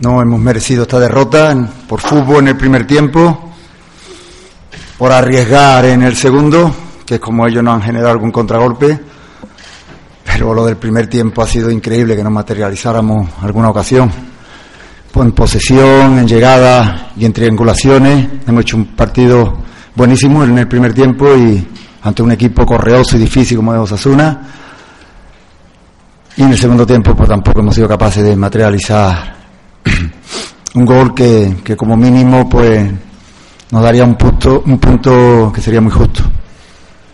No hemos merecido esta derrota por fútbol en el primer tiempo, por arriesgar en el segundo, que es como ellos no han generado algún contragolpe. Pero lo del primer tiempo ha sido increíble que nos materializáramos alguna ocasión. Pues en posesión, en llegada y en triangulaciones. Hemos hecho un partido buenísimo en el primer tiempo y ante un equipo correoso y difícil como es Osasuna. Y en el segundo tiempo pues tampoco hemos sido capaces de materializar un gol que, que como mínimo pues nos daría un punto, un punto que sería muy justo.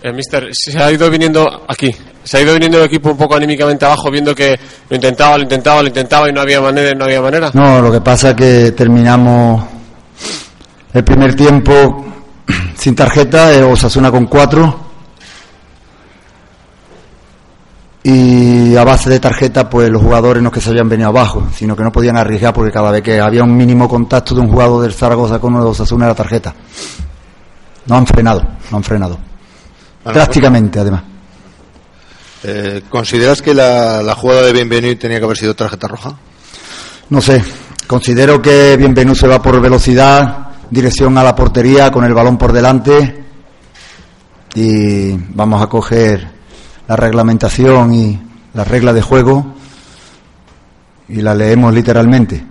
El mister se ha ido viniendo aquí, se ha ido viniendo el equipo un poco anímicamente abajo, viendo que lo intentaba, lo intentaba, lo intentaba y no había manera, no había manera. No, lo que pasa es que terminamos el primer tiempo sin tarjeta, eh, Osasuna con cuatro. Y a base de tarjeta, pues los jugadores no es que se habían venido abajo, sino que no podían arriesgar porque cada vez que había un mínimo contacto de un jugador del Zaragoza con uno de Osasuna era tarjeta. No han frenado, no han frenado. Bueno, Drásticamente, además. Eh, ¿Consideras que la, la jugada de Bienvenido tenía que haber sido tarjeta roja? No sé, considero que Bienvenu se va por velocidad, dirección a la portería con el balón por delante y vamos a coger la reglamentación y la regla de juego y la leemos literalmente.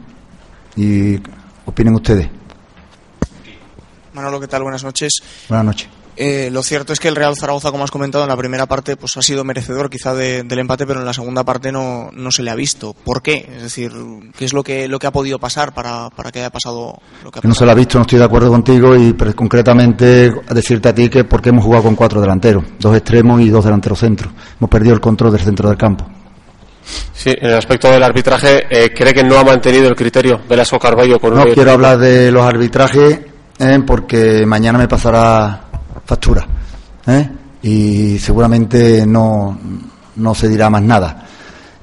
Y opinen ustedes. Manolo, ¿qué tal? Buenas noches. Buenas noches. Eh, lo cierto es que el Real Zaragoza, como has comentado, en la primera parte pues ha sido merecedor quizá de- del empate, pero en la segunda parte no, no se le ha visto. ¿Por qué? Es decir, ¿qué es lo que, lo que ha podido pasar para, para que haya pasado lo que ha Que no se pasado? lo ha visto, no estoy de acuerdo contigo y pero concretamente a decirte a ti que porque hemos jugado con cuatro delanteros, dos extremos y dos delanteros centros. Hemos perdido el control del centro del campo. Sí, en el aspecto del arbitraje, eh, cree que no ha mantenido el criterio Velasco Carballo con No un- quiero hablar de los arbitrajes eh, porque mañana me pasará factura ¿eh? y seguramente no, no se dirá más nada.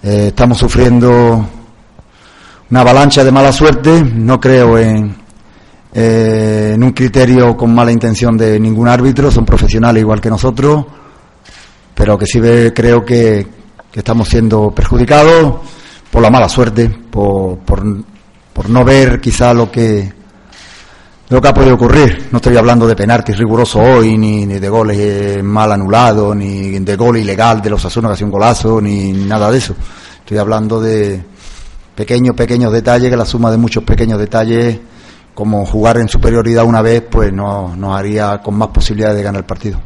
Eh, estamos sufriendo una avalancha de mala suerte, no creo en, eh, en un criterio con mala intención de ningún árbitro, son profesionales igual que nosotros, pero que sí ve- creo que, que estamos siendo perjudicados por la mala suerte, por, por, por no ver quizá lo que lo que ha podido ocurrir. No estoy hablando de penaltis rigurosos hoy, ni, ni de goles eh, mal anulados, ni de gol ilegal de los Asuna que ha sido un golazo, ni nada de eso. Estoy hablando de pequeños, pequeños detalles, que la suma de muchos pequeños detalles, como jugar en superioridad una vez, pues no- nos haría con más posibilidades de ganar el partido.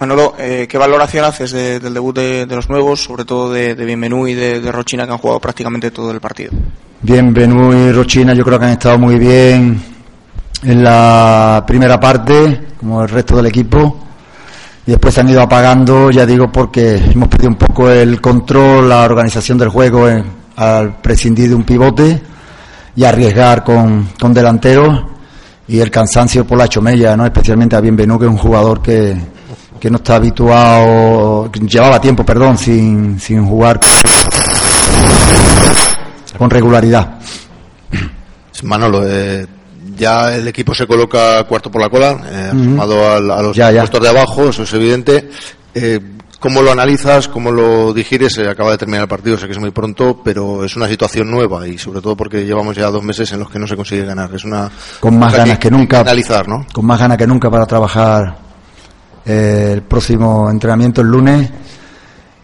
Manolo, eh, ¿qué valoración haces de- del debut de, de los nuevos, sobre todo de, de Bienvenú y de, de Rochina, que han jugado prácticamente todo el partido? Bien, Benú y Rochina yo creo que han estado muy bien en la primera parte, como el resto del equipo, y después se han ido apagando, ya digo, porque hemos perdido un poco el control, la organización del juego en- al prescindir de un pivote y arriesgar con, con delanteros y el cansancio por la chomella, ¿no? especialmente a Bienvenú, que es un jugador que, que no está habituado, que llevaba tiempo, perdón, sin, sin jugar con regularidad. Manolo, eh, ya el equipo se coloca cuarto por la cola, eh, sumado a los Ya, ya. puestos de abajo, eso es evidente. Eh, ¿Cómo lo analizas? ¿Cómo lo digieres? Se acaba de terminar el partido, sé que es muy pronto, pero es una situación nueva y sobre todo porque llevamos ya dos meses en los que no se consigue ganar. Es una con más ganas que nunca analizar, ¿no? con más ganas que nunca para trabajar eh, el próximo entrenamiento el lunes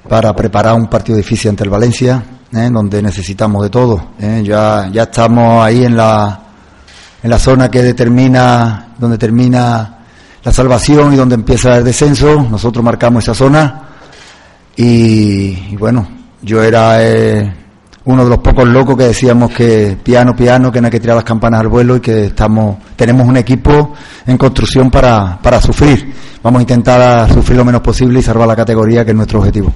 para preparar un partido difícil ante el Valencia eh, donde necesitamos de todo eh. ya ya estamos ahí en la en la zona que determina donde termina la salvación y donde empieza el descenso nosotros marcamos esa zona y, y bueno yo era eh, uno de los pocos locos que decíamos que piano, piano, que no hay que tirar las campanas al vuelo y que estamos, tenemos un equipo en construcción para, para sufrir. Vamos a intentar sufrir lo menos posible y salvar la categoría, que es nuestro objetivo.